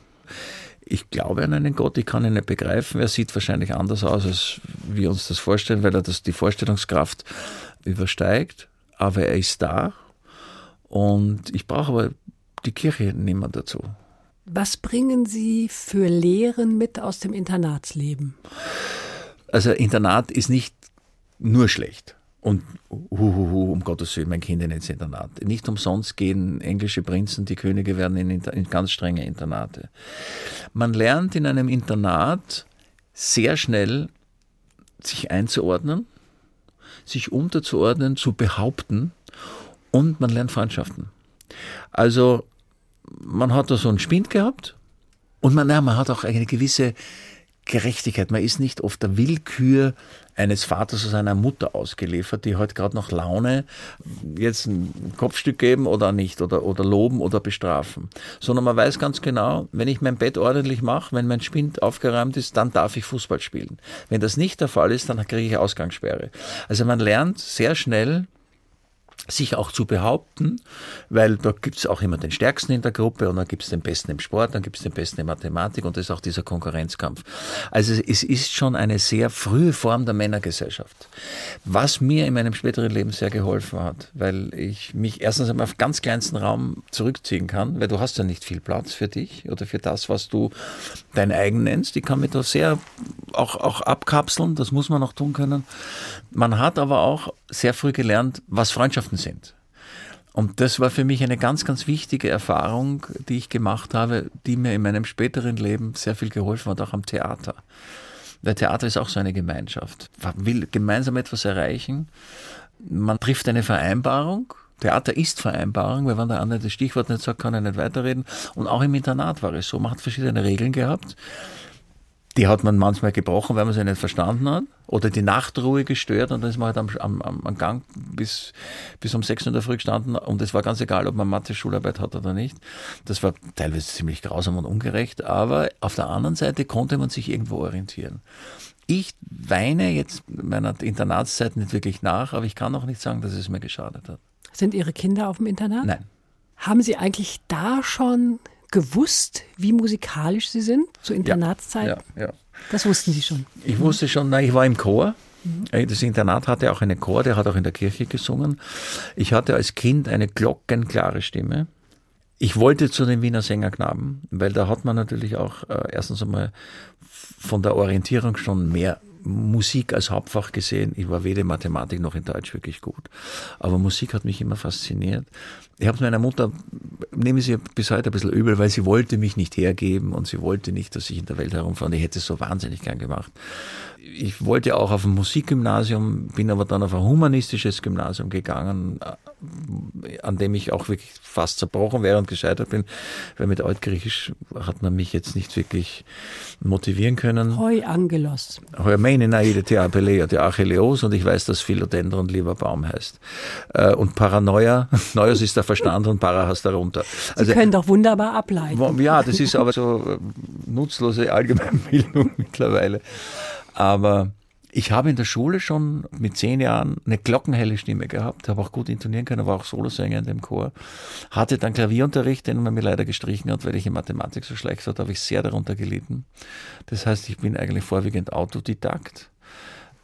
Ich glaube an einen Gott, ich kann ihn nicht begreifen. Er sieht wahrscheinlich anders aus, als wir uns das vorstellen, weil er das die Vorstellungskraft übersteigt. Aber er ist da und ich brauche aber die Kirche nicht mehr dazu. Was bringen Sie für Lehren mit aus dem Internatsleben? Also Internat ist nicht nur schlecht. Und huhuhu, um Gottes Willen, mein Kind ins Internat. Nicht umsonst gehen englische Prinzen, die Könige werden in, in ganz strenge Internate. Man lernt in einem Internat sehr schnell sich einzuordnen, sich unterzuordnen, zu behaupten und man lernt Freundschaften. Also man hat da so einen Spind gehabt und man, ja, man hat auch eine gewisse Gerechtigkeit. Man ist nicht oft der Willkür eines Vaters oder seiner Mutter ausgeliefert, die heute gerade noch Laune jetzt ein Kopfstück geben oder nicht oder, oder loben oder bestrafen. Sondern man weiß ganz genau, wenn ich mein Bett ordentlich mache, wenn mein Spind aufgeräumt ist, dann darf ich Fußball spielen. Wenn das nicht der Fall ist, dann kriege ich Ausgangssperre. Also man lernt sehr schnell, sich auch zu behaupten, weil da gibt's auch immer den Stärksten in der Gruppe und dann gibt's den Besten im Sport, dann gibt's den Besten in Mathematik und das ist auch dieser Konkurrenzkampf. Also es ist schon eine sehr frühe Form der Männergesellschaft, was mir in meinem späteren Leben sehr geholfen hat, weil ich mich erstens einmal auf ganz kleinsten Raum zurückziehen kann, weil du hast ja nicht viel Platz für dich oder für das, was du dein eigen nennst. Ich kann mich da sehr auch, auch abkapseln, das muss man auch tun können. Man hat aber auch sehr früh gelernt, was Freundschaften sind. Und das war für mich eine ganz, ganz wichtige Erfahrung, die ich gemacht habe, die mir in meinem späteren Leben sehr viel geholfen hat, auch am Theater. Weil Theater ist auch so eine Gemeinschaft. Man will gemeinsam etwas erreichen. Man trifft eine Vereinbarung. Theater ist Vereinbarung, weil wenn der andere das Stichwort nicht sagt, kann er nicht weiterreden. Und auch im Internat war es so. Man hat verschiedene Regeln gehabt. Die hat man manchmal gebrochen, weil man sie nicht verstanden hat. Oder die Nachtruhe gestört und dann ist man halt am, am, am Gang bis, bis um sechs Uhr in der Früh gestanden und es war ganz egal, ob man Mathe-Schularbeit hat oder nicht. Das war teilweise ziemlich grausam und ungerecht, aber auf der anderen Seite konnte man sich irgendwo orientieren. Ich weine jetzt meiner Internatszeit nicht wirklich nach, aber ich kann auch nicht sagen, dass es mir geschadet hat. Sind Ihre Kinder auf dem Internat? Nein. Haben Sie eigentlich da schon gewusst, wie musikalisch Sie sind, zu Internatszeiten? Ja, ja, Das wussten Sie schon. Ich wusste schon, na, ich war im Chor. Mhm. Das Internat hatte auch einen Chor, der hat auch in der Kirche gesungen. Ich hatte als Kind eine glockenklare Stimme. Ich wollte zu den Wiener Sängerknaben, weil da hat man natürlich auch äh, erstens einmal von der Orientierung schon mehr Musik als Hauptfach gesehen. Ich war weder in Mathematik noch in Deutsch wirklich gut. Aber Musik hat mich immer fasziniert. Ich habe meiner Mutter, nehme sie bis heute ein bisschen übel, weil sie wollte mich nicht hergeben und sie wollte nicht, dass ich in der Welt herumfahre. Ich hätte es so wahnsinnig gern gemacht. Ich wollte auch auf ein Musikgymnasium, bin aber dann auf ein humanistisches Gymnasium gegangen, an dem ich auch wirklich fast zerbrochen wäre und gescheitert bin, weil mit Altgriechisch hat man mich jetzt nicht wirklich motivieren können. Hoi Angelos. Hoi meine naide te apelea te Achilleos und ich weiß, dass Philodendron lieber Baum heißt. Äh, und Paranoia, Neues ist der Verstand und Para hast darunter. Also, Sie können doch wunderbar ableiten. Ja, das ist aber so äh, nutzlose Allgemeinbildung mittlerweile. Aber ich habe in der Schule schon mit zehn Jahren eine glockenhelle Stimme gehabt, habe auch gut intonieren können, war auch Solosänger in dem Chor. Hatte dann Klavierunterricht, den man mir leider gestrichen hat, weil ich in Mathematik so schlecht war, da habe ich sehr darunter gelitten. Das heißt, ich bin eigentlich vorwiegend Autodidakt.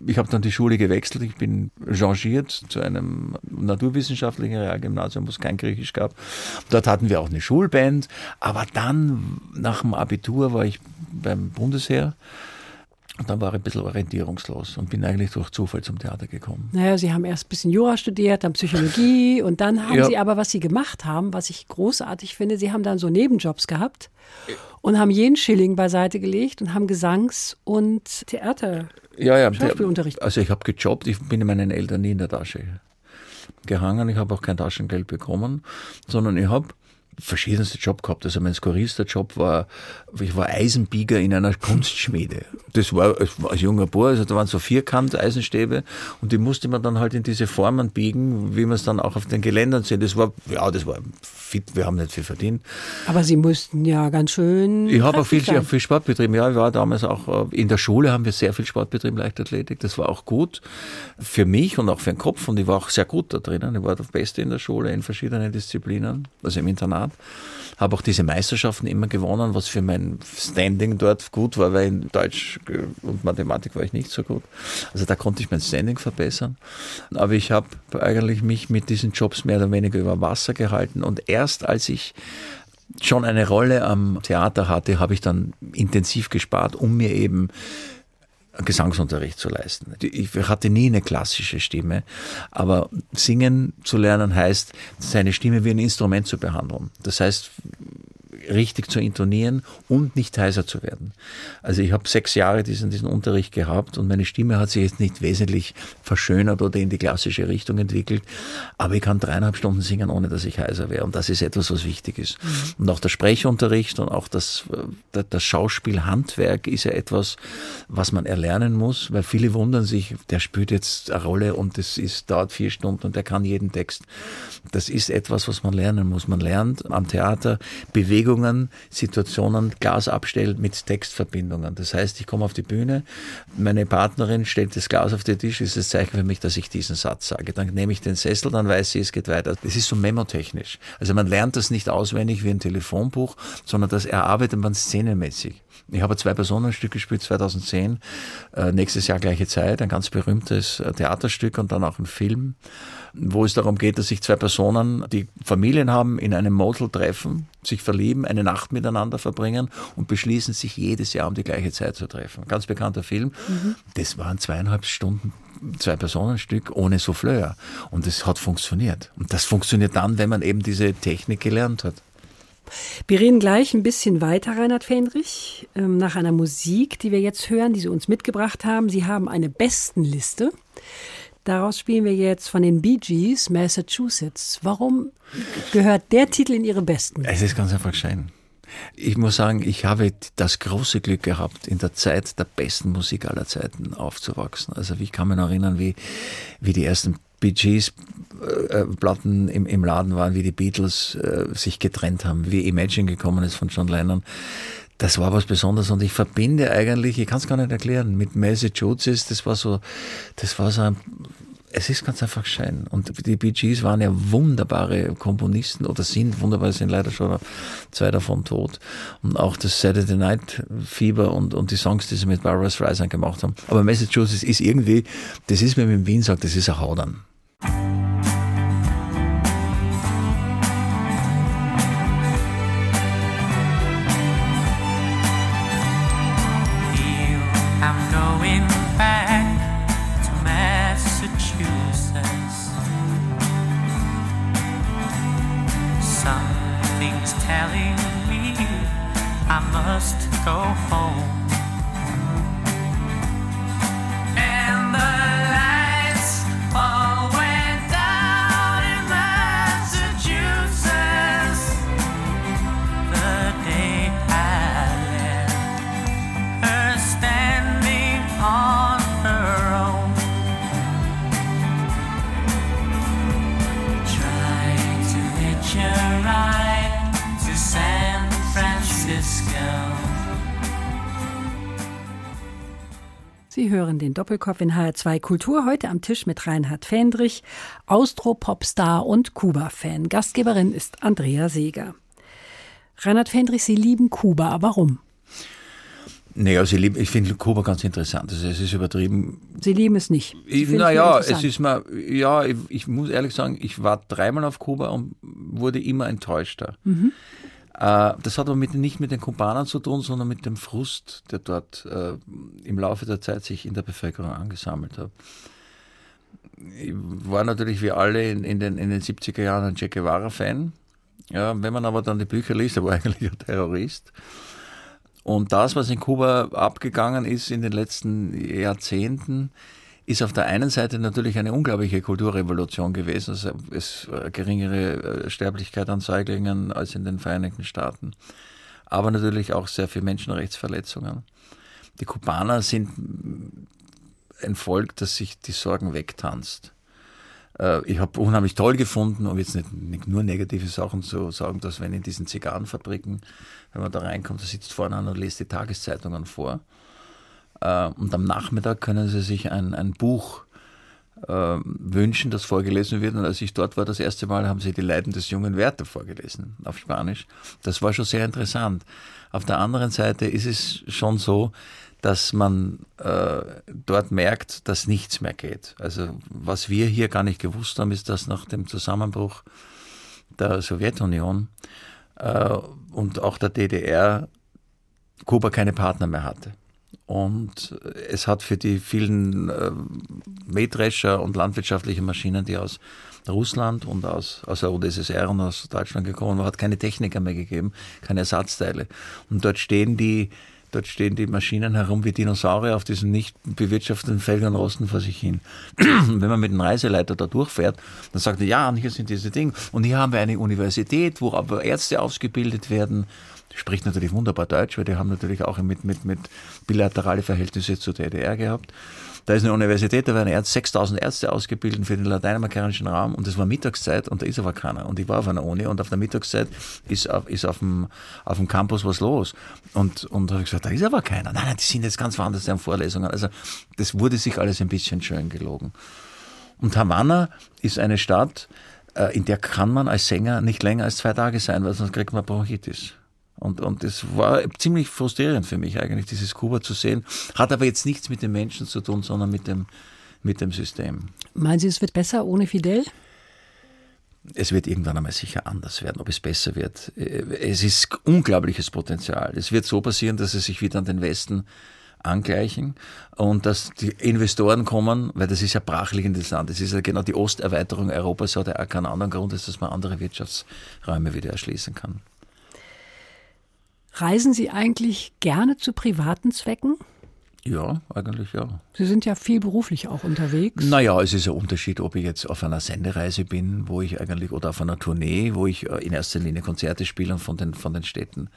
Ich habe dann die Schule gewechselt, ich bin changiert zu einem naturwissenschaftlichen Realgymnasium, wo es kein Griechisch gab. Dort hatten wir auch eine Schulband, aber dann nach dem Abitur war ich beim Bundesheer und dann war ich ein bisschen orientierungslos und bin eigentlich durch Zufall zum Theater gekommen. Naja, Sie haben erst ein bisschen Jura studiert, dann Psychologie und dann haben ja. Sie aber, was Sie gemacht haben, was ich großartig finde, Sie haben dann so Nebenjobs gehabt und haben jeden Schilling beiseite gelegt und haben Gesangs- und Theater, ja, ja, Schauspielunterricht. Also ich habe gejobbt, ich bin meinen Eltern nie in der Tasche gehangen, ich habe auch kein Taschengeld bekommen, sondern ich habe verschiedenste Job gehabt. Also mein skurrilster Job war, ich war Eisenbieger in einer Kunstschmiede. Das war als junger Bohr, also da waren so vierkant Eisenstäbe und die musste man dann halt in diese Formen biegen, wie man es dann auch auf den Geländern sieht. Das war, ja, das war fit, wir haben nicht viel verdient. Aber Sie mussten ja ganz schön. Ich habe auch viel, ja, viel Sport betrieben. Ja, ich war damals auch, äh, in der Schule haben wir sehr viel Sport betrieben, Leichtathletik. Das war auch gut für mich und auch für den Kopf und ich war auch sehr gut da drinnen. Ich war der Beste in der Schule in verschiedenen Disziplinen, also im Internat habe auch diese Meisterschaften immer gewonnen, was für mein Standing dort gut war, weil in Deutsch und Mathematik war ich nicht so gut. Also da konnte ich mein Standing verbessern. Aber ich habe eigentlich mich mit diesen Jobs mehr oder weniger über Wasser gehalten und erst als ich schon eine Rolle am Theater hatte, habe ich dann intensiv gespart, um mir eben Gesangsunterricht zu leisten. Ich hatte nie eine klassische Stimme, aber singen zu lernen heißt, seine Stimme wie ein Instrument zu behandeln. Das heißt, richtig zu intonieren und nicht heiser zu werden. Also ich habe sechs Jahre diesen, diesen Unterricht gehabt und meine Stimme hat sich jetzt nicht wesentlich verschönert oder in die klassische Richtung entwickelt, aber ich kann dreieinhalb Stunden singen, ohne dass ich heiser wäre und das ist etwas, was wichtig ist. Mhm. Und auch der Sprechunterricht und auch das, das Schauspielhandwerk ist ja etwas, was man erlernen muss, weil viele wundern sich, der spielt jetzt eine Rolle und das ist, dauert vier Stunden und der kann jeden Text. Das ist etwas, was man lernen muss. Man lernt am Theater Bewegung Bewegungen, Situationen Glas abstellen mit Textverbindungen. Das heißt, ich komme auf die Bühne, meine Partnerin stellt das Glas auf den Tisch, ist das Zeichen für mich, dass ich diesen Satz sage. Dann nehme ich den Sessel, dann weiß sie, es geht weiter. Das ist so memotechnisch. Also man lernt das nicht auswendig wie ein Telefonbuch, sondern das erarbeitet man szenenmäßig. Ich habe zwei Personenstück gespielt 2010, äh, nächstes Jahr gleiche Zeit, ein ganz berühmtes äh, Theaterstück und dann auch ein Film, wo es darum geht, dass sich zwei Personen, die Familien haben, in einem Motel treffen, sich verlieben, eine Nacht miteinander verbringen und beschließen, sich jedes Jahr um die gleiche Zeit zu treffen. Ganz bekannter Film. Mhm. Das waren zweieinhalb Stunden zwei Personenstück ohne Souffleur. Und es hat funktioniert. Und das funktioniert dann, wenn man eben diese Technik gelernt hat. Wir reden gleich ein bisschen weiter, Reinhard Fendrich, ähm, nach einer Musik, die wir jetzt hören, die Sie uns mitgebracht haben. Sie haben eine Bestenliste. Daraus spielen wir jetzt von den Bee Gees Massachusetts. Warum gehört der Titel in Ihre Besten? Es ist ganz einfach schön. Ich muss sagen, ich habe das große Glück gehabt, in der Zeit der besten Musik aller Zeiten aufzuwachsen. Also ich kann mich noch erinnern, wie, wie die ersten Bee Gees äh, äh, Platten im, im Laden waren, wie die Beatles äh, sich getrennt haben, wie Imagine gekommen ist von John Lennon. Das war was Besonderes und ich verbinde eigentlich, ich kann es gar nicht erklären, mit Massachusetts, das war so, das war so ein, es ist ganz einfach schön. Und die Bee Gees waren ja wunderbare Komponisten oder sind wunderbar, sind leider schon zwei davon tot. Und auch das Saturday Night Fieber und, und die Songs, die sie mit Barbara Streisand gemacht haben. Aber Massachusetts ist irgendwie, das ist, wenn man in Wien sagt, das ist ein Haudern. Sie hören den Doppelkopf in HR2 Kultur heute am Tisch mit Reinhard Fendrich, Austro-Popstar und Kuba-Fan. Gastgeberin ist Andrea Seeger. Reinhard Fendrich, Sie lieben Kuba. Warum? Naja, sie lieben, ich finde Kuba ganz interessant. Also es ist übertrieben. Sie lieben es nicht. Naja, es ist mal, ja, ich, ich muss ehrlich sagen, ich war dreimal auf Kuba und wurde immer enttäuschter. Mhm. Äh, das hat aber mit, nicht mit den Kubanern zu tun, sondern mit dem Frust, der dort äh, im Laufe der Zeit sich in der Bevölkerung angesammelt hat. Ich war natürlich wie alle in, in, den, in den 70er Jahren ein Che Guevara-Fan. Ja, wenn man aber dann die Bücher liest, er war eigentlich ein Terrorist. Und das, was in Kuba abgegangen ist in den letzten Jahrzehnten, ist auf der einen Seite natürlich eine unglaubliche Kulturrevolution gewesen. Also es war geringere äh, Sterblichkeit an Säuglingen als in den Vereinigten Staaten. Aber natürlich auch sehr viele Menschenrechtsverletzungen. Die Kubaner sind ein Volk, das sich die Sorgen wegtanzt. Äh, Ich habe unheimlich toll gefunden, um jetzt nicht, nicht nur negative Sachen zu sagen, dass wenn in diesen Zigarrenfabriken, wenn man da reinkommt, da sitzt vorne einer und liest die Tageszeitungen vor. Äh, Und am Nachmittag können sie sich ein, ein Buch äh, wünschen, das vorgelesen wird. Und als ich dort war, das erste Mal, haben sie die Leiden des jungen Werther vorgelesen auf Spanisch. Das war schon sehr interessant. Auf der anderen Seite ist es schon so, dass man äh, dort merkt, dass nichts mehr geht. Also was wir hier gar nicht gewusst haben, ist, dass nach dem Zusammenbruch der Sowjetunion äh, und auch der DDR Kuba keine Partner mehr hatte. Und es hat für die vielen äh, Mähdrescher und landwirtschaftliche Maschinen, die aus Russland und aus, aus der UdSSR und aus Deutschland gekommen waren, hat keine Techniker mehr gegeben, keine Ersatzteile. Und dort stehen die, dort stehen die Maschinen herum wie Dinosaurier auf diesen nicht bewirtschafteten Feldern rosten vor sich hin. Wenn man mit einem Reiseleiter da durchfährt, dann sagt er, ja, und hier sind diese Dinge. Und hier haben wir eine Universität, wo aber Ärzte ausgebildet werden. Spricht natürlich wunderbar Deutsch, weil die haben natürlich auch mit, mit, mit bilaterale Verhältnisse zur DDR gehabt. Da ist eine Universität, da werden Ärzte, 6000 Ärzte ausgebildet für den lateinamerikanischen Raum und das war Mittagszeit und da ist aber keiner. Und ich war auf einer Uni und auf der Mittagszeit ist auf, ist auf, dem, auf dem Campus was los. Und, und habe ich gesagt, da ist aber keiner. Nein, nein, die sind jetzt ganz woanders, die haben Vorlesungen. Also das wurde sich alles ein bisschen schön gelogen. Und Havanna ist eine Stadt, äh, in der kann man als Sänger nicht länger als zwei Tage sein, weil sonst kriegt man Bronchitis. Und, und das war ziemlich frustrierend für mich eigentlich, dieses Kuba zu sehen. Hat aber jetzt nichts mit den Menschen zu tun, sondern mit dem, mit dem System. Meinen Sie, es wird besser ohne Fidel? Es wird irgendwann einmal sicher anders werden, ob es besser wird. Es ist unglaubliches Potenzial. Es wird so passieren, dass es sich wieder an den Westen angleichen und dass die Investoren kommen, weil das ist ja brachliegendes Land. Das ist ja genau die Osterweiterung Europas, hat ja auch keinen anderen Grund, als dass man andere Wirtschaftsräume wieder erschließen kann. Reisen Sie eigentlich gerne zu privaten Zwecken? Ja, eigentlich ja. Sie sind ja viel beruflich auch unterwegs. Naja, es ist ein Unterschied, ob ich jetzt auf einer Sendereise bin, wo ich eigentlich, oder auf einer Tournee, wo ich äh, in erster Linie Konzerte spiele und von den, von den Städten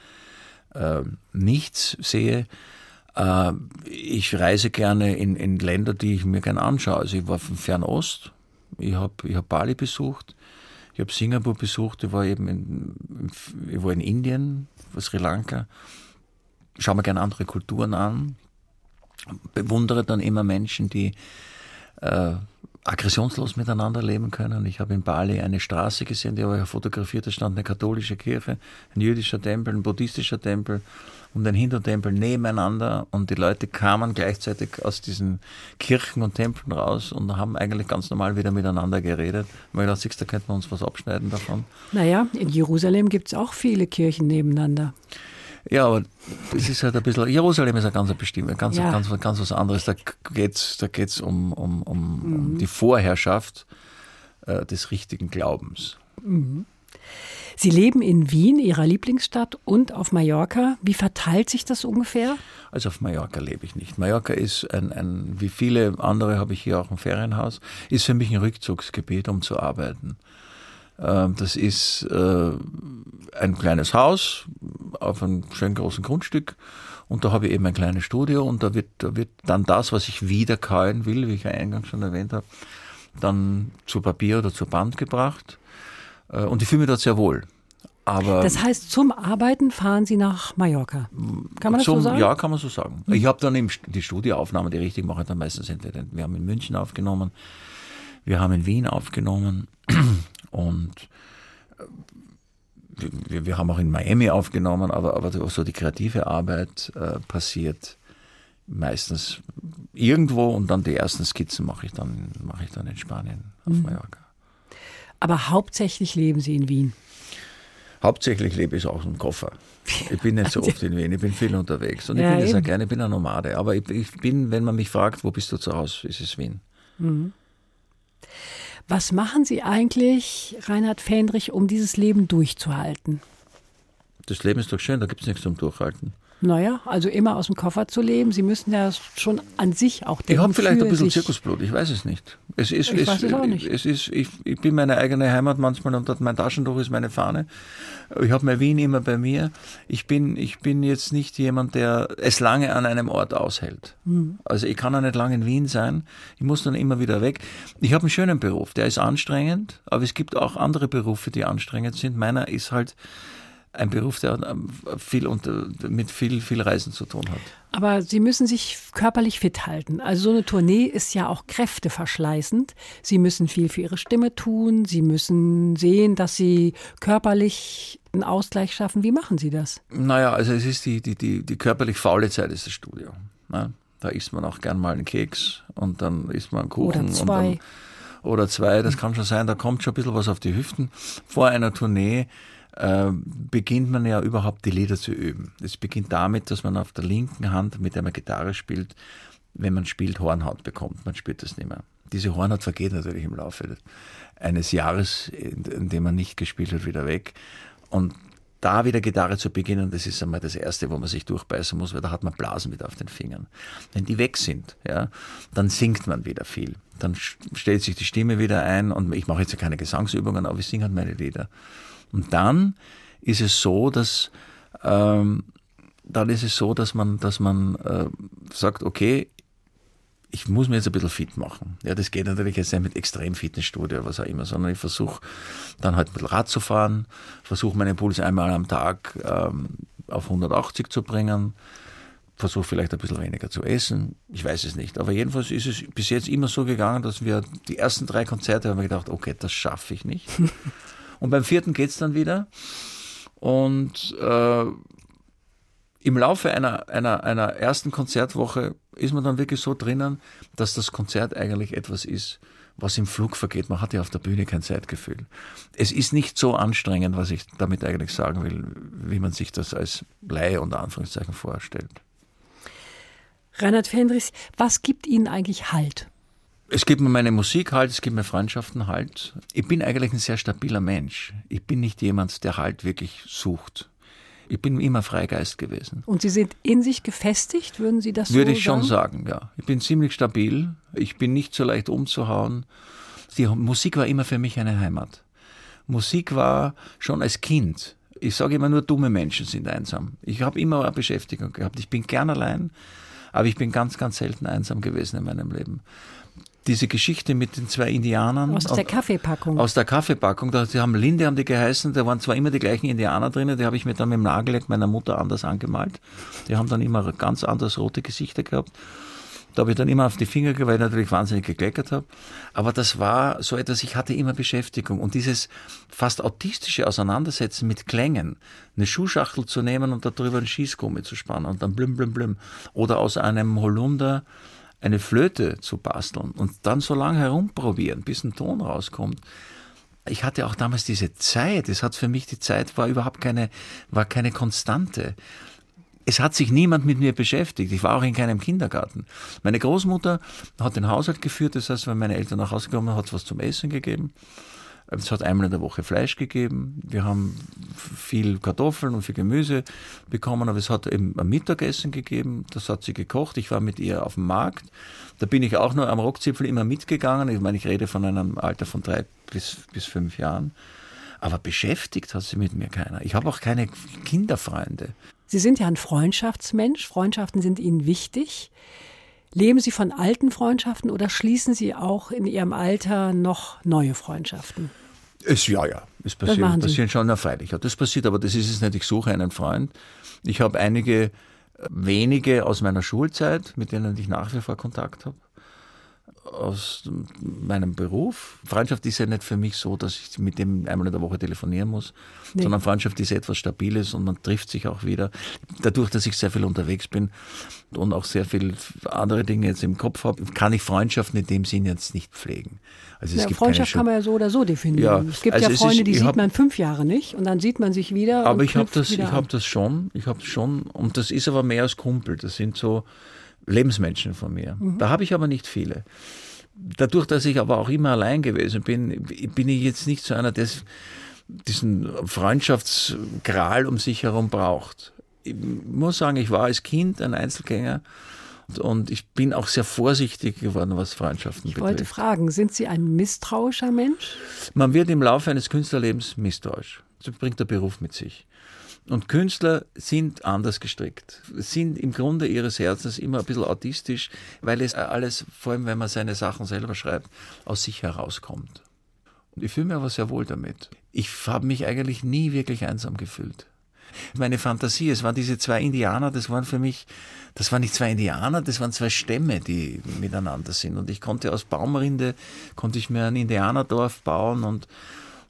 äh, nichts sehe. Äh, ich reise gerne in, in Länder, die ich mir gerne anschaue. Also ich war vom Fernost, ich habe ich hab Bali besucht, ich habe Singapur besucht, ich war eben in, ich war in Indien, Sri Lanka, schaue mir gerne andere Kulturen an, bewundere dann immer Menschen, die äh, aggressionslos miteinander leben können. Ich habe in Bali eine Straße gesehen, die habe ich fotografiert, da stand eine katholische Kirche, ein jüdischer Tempel, ein buddhistischer Tempel und ein Hindu-Tempel nebeneinander und die Leute kamen gleichzeitig aus diesen Kirchen und Tempeln raus und haben eigentlich ganz normal wieder miteinander geredet. Weil ich dachte, da könnten wir uns was abschneiden davon. Naja, in Jerusalem gibt es auch viele Kirchen nebeneinander. Ja, aber das ist halt ein bisschen, Jerusalem ist ein ganz bestimmt, ganz, Ja. ganz, ganz was anderes. Da geht's, da geht's um, um, um, um die Vorherrschaft äh, des richtigen Glaubens. Sie leben in Wien, Ihrer Lieblingsstadt, und auf Mallorca. Wie verteilt sich das ungefähr? Also auf Mallorca lebe ich nicht. Mallorca ist ein, ein wie viele andere habe ich hier auch ein Ferienhaus, ist für mich ein Rückzugsgebiet, um zu arbeiten. Ähm, das ist äh, ein kleines Haus auf einem schönen großen Grundstück und da habe ich eben ein kleines Studio und da wird, da wird dann das, was ich wiederkäuen will, wie ich ja eingangs schon erwähnt habe, dann zu Papier oder zu Band gebracht. Äh, und ich fühle mich dort sehr wohl. Aber das heißt, zum Arbeiten fahren Sie nach Mallorca. Kann man das zum, so sagen? Ja, kann man so sagen. Ich habe dann im, die Studioaufnahmen, die richtig mache, dann meistens entweder. Wir haben in München aufgenommen, wir haben in Wien aufgenommen und äh, wir, wir haben auch in Miami aufgenommen, aber, aber so die kreative Arbeit äh, passiert meistens irgendwo und dann die ersten Skizzen mache ich dann, mache ich dann in Spanien auf Mhm. Mallorca. Aber hauptsächlich leben Sie in Wien. Hauptsächlich lebe ich auch im Koffer. Ich bin nicht so oft in Wien, ich bin viel unterwegs und ich Ja, bin ja sehr eben. gerne, ich bin ein Nomade. Aber ich, ich bin, wenn man mich fragt, wo bist du zu Hause, ist es Wien. Was machen Sie eigentlich, Reinhard Fendrich, um dieses Leben durchzuhalten? Das Leben ist doch schön, da gibt es nichts zum Durchhalten. Naja, also immer aus dem Koffer zu leben. Sie müssen ja schon an sich auch denken. Ich habe vielleicht ein bisschen. Zirkusblut, ich weiß es nicht. Es ist, Ich es, weiß es auch nicht. Es ist, ich, ich bin meine eigene Heimat manchmal und mein Taschentuch ist meine Fahne. Ich habe mein Wien immer bei mir. Ich bin, ich bin jetzt nicht jemand, der es lange an einem Ort aushält. Mhm. Also ich kann auch nicht lange in Wien sein. Ich muss dann immer wieder weg. Ich habe einen schönen Beruf, der ist anstrengend, aber es gibt auch andere Berufe, die anstrengend sind. Meiner ist halt ein Beruf, der ähm, viel unter, mit viel, viel Reisen zu tun hat. Aber Sie müssen sich körperlich fit halten. Also so eine Tournee ist ja auch kräfteverschleißend. Sie müssen viel für Ihre Stimme tun. Sie müssen sehen, dass Sie körperlich einen Ausgleich schaffen. Wie machen Sie das? Naja, also es ist die, die, die, die körperlich faule Zeit ist das Studio. Ne? Da isst man auch gern mal einen Keks und dann isst man einen Kuchen. Oder zwei. Und dann, oder zwei, das kann schon sein, da kommt schon ein bisschen was auf die Hüften. Vor einer Tournee äh, beginnt man ja überhaupt die Lieder zu üben. Es beginnt damit, dass man auf der linken Hand, mit der man Gitarre spielt, wenn man spielt, Hornhaut bekommt. Man spürt das nicht mehr. Diese Hornhaut vergeht natürlich im Laufe eines Jahres, in, dem man nicht gespielt hat, wieder weg. Und da wieder Gitarre zu beginnen, das ist einmal das Erste, wo man sich durchbeißen muss, weil da hat man Blasen wieder auf den Fingern. Wenn die weg sind, ja, dann singt man wieder viel. Dann stellt sich die Stimme wieder ein und ich mache jetzt keine Gesangsübungen, aber ich singe halt meine Lieder. Und dann ist es so, dass ähm, dann ist es so, dass man, dass man äh, sagt, okay, ich muss mir jetzt ein bisschen fit machen. Ja, das geht natürlich jetzt nicht mit extrem Fitnessstudio oder was auch immer, sondern ich versuche dann halt ein bisschen Rad zu fahren, versuche meinen Puls einmal am Tag ähm, auf 180 zu bringen, versuche vielleicht ein bisschen weniger zu essen. Ich weiß es nicht. Aber jedenfalls ist es bis jetzt immer so gegangen, dass wir die ersten drei Konzerte haben wir gedacht, okay, das schaffe ich nicht. Und beim vierten geht's dann wieder. Und äh, im Laufe einer, einer, einer ersten Konzertwoche ist man dann wirklich so drinnen, dass das Konzert eigentlich etwas ist, was im Flug vergeht. Man hat ja auf der Bühne kein Zeitgefühl. Es ist nicht so anstrengend, was ich damit eigentlich sagen will, wie man sich das als Laie unter Anführungszeichen vorstellt. Reinhard Fendrichs, was gibt Ihnen eigentlich Halt? Es gibt mir meine Musik halt, es gibt mir Freundschaften halt. Ich bin eigentlich ein sehr stabiler Mensch. Ich bin nicht jemand, der halt wirklich sucht. Ich bin immer Freigeist gewesen. Und Sie sind in sich gefestigt, würden Sie das Würde so ich schon sagen? sagen, ja. Ich bin ziemlich stabil. Ich bin nicht so leicht umzuhauen. Die Musik war immer für mich eine Heimat. Musik war schon als Kind. Ich sage immer nur, dumme Menschen sind einsam. Ich habe immer eine Beschäftigung gehabt. Ich bin gern allein, aber ich bin ganz, ganz selten einsam gewesen in meinem Leben. Diese Geschichte mit den zwei Indianern. Aus der Kaffeepackung. Aus der Kaffeepackung. Da, die haben Linde, haben die geheißen. Da waren zwar immer die gleichen Indianer drinnen. Die habe ich mir dann mit dem Nagellack meiner Mutter anders angemalt. Die haben dann immer ganz anders rote Gesichter gehabt. Da habe ich dann immer auf die Finger ich natürlich wahnsinnig gekleckert habe. Aber das war so etwas, ich hatte immer Beschäftigung. Und dieses fast autistische Auseinandersetzen mit Klängen, eine Schuhschachtel zu nehmen und darüber einen Schießgummi zu spannen und dann blüm, blüm, blüm. Oder aus einem Holunder eine Flöte zu basteln und dann so lange herumprobieren, bis ein Ton rauskommt. Ich hatte auch damals diese Zeit. Es hat für mich die Zeit war überhaupt keine, war keine Konstante. Es hat sich niemand mit mir beschäftigt. Ich war auch in keinem Kindergarten. Meine Großmutter hat den Haushalt geführt. Das heißt, wenn meine Eltern nach Hause gekommen sind, hat es was zum Essen gegeben. Es hat einmal in der Woche Fleisch gegeben. Wir haben viel Kartoffeln und viel Gemüse bekommen, aber es hat eben ein Mittagessen gegeben. Das hat sie gekocht. Ich war mit ihr auf dem Markt. Da bin ich auch nur am Rockzipfel immer mitgegangen. Ich meine, ich rede von einem Alter von drei bis, bis fünf Jahren. Aber beschäftigt hat sie mit mir keiner. Ich habe auch keine Kinderfreunde. Sie sind ja ein Freundschaftsmensch. Freundschaften sind Ihnen wichtig. Leben Sie von alten Freundschaften oder schließen Sie auch in Ihrem Alter noch neue Freundschaften? Es, ja, ja, es passiert, passiert schon, na freilich. Ja, das passiert, aber das ist es nicht. Ich suche einen Freund. Ich habe einige äh, wenige aus meiner Schulzeit, mit denen ich nach wie vor Kontakt habe. Aus meinem Beruf. Freundschaft ist ja nicht für mich so, dass ich mit dem einmal in der Woche telefonieren muss, Nee. sondern Freundschaft ist etwas Stabiles und man trifft sich auch wieder. Dadurch, dass ich sehr viel unterwegs bin und auch sehr viel andere Dinge jetzt im Kopf habe, kann ich Freundschaften in dem Sinn jetzt nicht pflegen. Also es Ja, gibt Freundschaft kann man ja so oder so definieren. Ja, es gibt also ja Freunde, ist- die sieht hab- man fünf Jahre nicht und dann sieht man sich wieder. Aber und ich habe das, ich habe das schon, ich habe schon, und das ist aber mehr als Kumpel. Das sind so Lebensmenschen von mir. Mhm. Da habe ich aber nicht viele. Dadurch, dass ich aber auch immer allein gewesen bin, bin ich jetzt nicht so einer, der diesen Freundschaftsgral um sich herum braucht. Ich muss sagen, ich war als Kind ein Einzelgänger und ich bin auch sehr vorsichtig geworden, was Freundschaften Ich wollte betrifft. fragen, sind Sie ein misstrauischer Mensch? Man wird im Laufe eines Künstlerlebens misstrauisch. Das bringt der Beruf mit sich. Und Künstler sind anders gestrickt, sind im Grunde ihres Herzens immer ein bisschen autistisch, weil es alles, vor allem wenn man seine Sachen selber schreibt, aus sich herauskommt. Und ich fühle mich aber sehr wohl damit. Ich habe mich eigentlich nie wirklich einsam gefühlt. Meine Fantasie, es waren diese zwei Indianer, das waren für mich, das waren nicht zwei Indianer, das waren zwei Stämme, die miteinander sind. Und ich konnte aus Baumrinde, konnte ich mir ein Indianerdorf bauen und,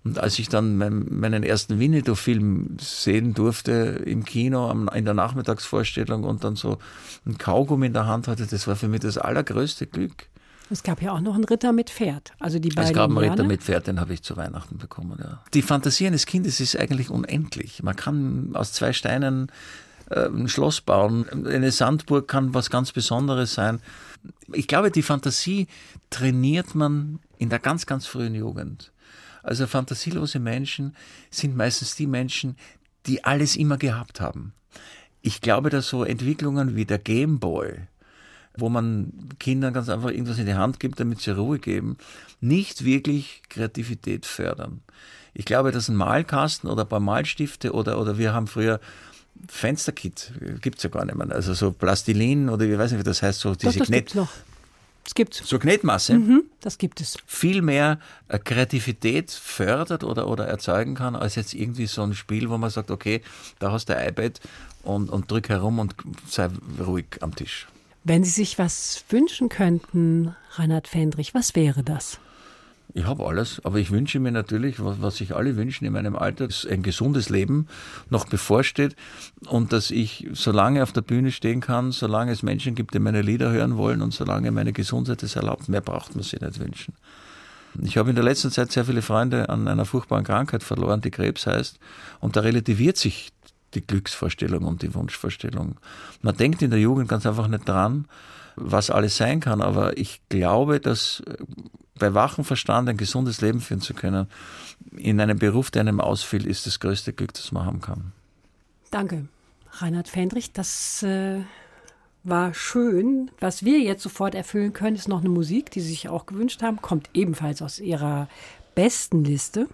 und als ich dann mein, meinen ersten Winnetou-Film sehen durfte im Kino am, in der Nachmittagsvorstellung und dann so ein Kaugummi in der Hand hatte, das war für mich das allergrößte Glück. Es gab ja auch noch einen Ritter mit Pferd. Also die beiden Es gab einen Ritter mit Pferd, den habe ich zu Weihnachten bekommen. Ja. Die Fantasie eines Kindes ist eigentlich unendlich. Man kann aus zwei Steinen äh, ein Schloss bauen. Eine Sandburg kann was ganz Besonderes sein. Ich glaube, die Fantasie trainiert man in der ganz, ganz frühen Jugend. Also fantasielose Menschen sind meistens die Menschen, die alles immer gehabt haben. Ich glaube, dass so Entwicklungen wie der Gameboy, wo man Kindern ganz einfach irgendwas in die Hand gibt, damit sie Ruhe geben, nicht wirklich Kreativität fördern. Ich glaube, dass ein Malkasten oder ein paar Malstifte oder, oder wir haben früher Fensterkit, gibt's ja gar nicht mehr, also so Plastilin oder ich weiß nicht, wie das heißt, so diese Knet, gibt's. Das gibt's. so Knetmasse Mhm, das gibt es. viel mehr äh, Kreativität fördert oder, oder erzeugen kann, als jetzt irgendwie so ein Spiel, wo man sagt, okay, da hast du ein iPad und, und drück herum und sei ruhig am Tisch. Wenn Sie sich was wünschen könnten, Reinhard Fendrich, was wäre das? Ich habe alles, aber ich wünsche mir natürlich, was, was sich alle wünschen in meinem Alter, dass ein gesundes Leben noch bevorsteht und dass ich so lange auf der Bühne stehen kann, solange es Menschen gibt, die meine Lieder hören wollen und solange meine Gesundheit es erlaubt. Mehr braucht man sich nicht wünschen. Ich habe in der letzten Zeit sehr viele Freunde an einer furchtbaren Krankheit verloren, die Krebs heißt, und da relativiert sich die Glücksvorstellung und die Wunschvorstellung. Man denkt in der Jugend ganz einfach nicht dran, was alles sein kann, aber ich glaube, dass bei wachem Verstand ein gesundes Leben führen zu können, in einem Beruf, der einem ausfiel, ist das größte Glück, das man haben kann. Danke, Reinhard Fendrich. Das äh, war schön. Was wir jetzt sofort erfüllen können, ist noch eine Musik, die Sie sich auch gewünscht haben. Kommt ebenfalls aus Ihrer besten Liste,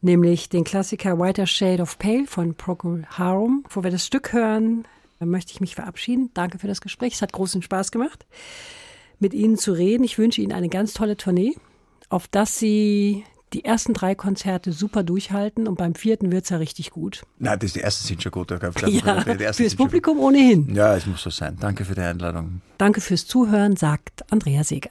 nämlich den Klassiker Whiter Shade of Pale von Procol Harum. Bevor wir das Stück hören, möchte ich mich verabschieden. Danke für das Gespräch. Es hat großen Spaß gemacht, mit Ihnen zu reden. Ich wünsche Ihnen eine ganz tolle Tournee, auf dass Sie die ersten drei Konzerte super durchhalten und beim vierten wird es ja richtig gut. Nein, das, die ersten sind schon gut. Ja, die ersten fürs Publikum ohnehin. Ja, es muss so sein. Danke für die Einladung. Danke fürs Zuhören, sagt Andrea Seeger.